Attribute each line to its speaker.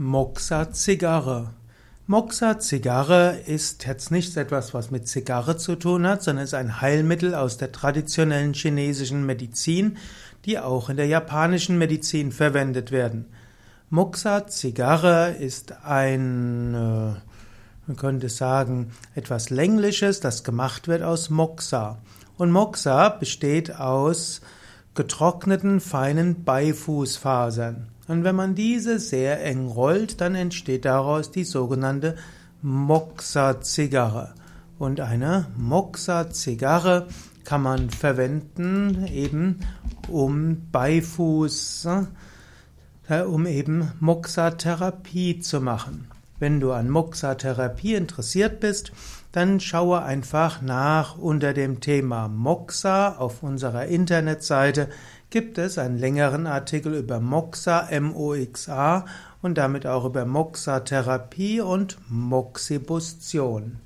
Speaker 1: Moxa-Zigarre. Moxa-Zigarre ist jetzt nicht etwas, was mit Zigarre zu tun hat, sondern ist ein Heilmittel aus der traditionellen chinesischen Medizin, die auch in der japanischen Medizin verwendet werden. Moxa-Zigarre ist ein, äh, man könnte sagen, etwas längliches, das gemacht wird aus Moxa. Und Moxa besteht aus getrockneten feinen Beifußfasern. Und wenn man diese sehr eng rollt, dann entsteht daraus die sogenannte Moxa-Zigarre. Und eine Moxa-Zigarre kann man verwenden, eben um Beifuß, äh, um eben Moxa-Therapie zu machen. Wenn du an Moxa-Therapie interessiert bist, dann schaue einfach nach unter dem Thema Moxa auf unserer Internetseite gibt es einen längeren Artikel über Moxa, M-O-X-A und damit auch über Moxa-Therapie und Moxibustion.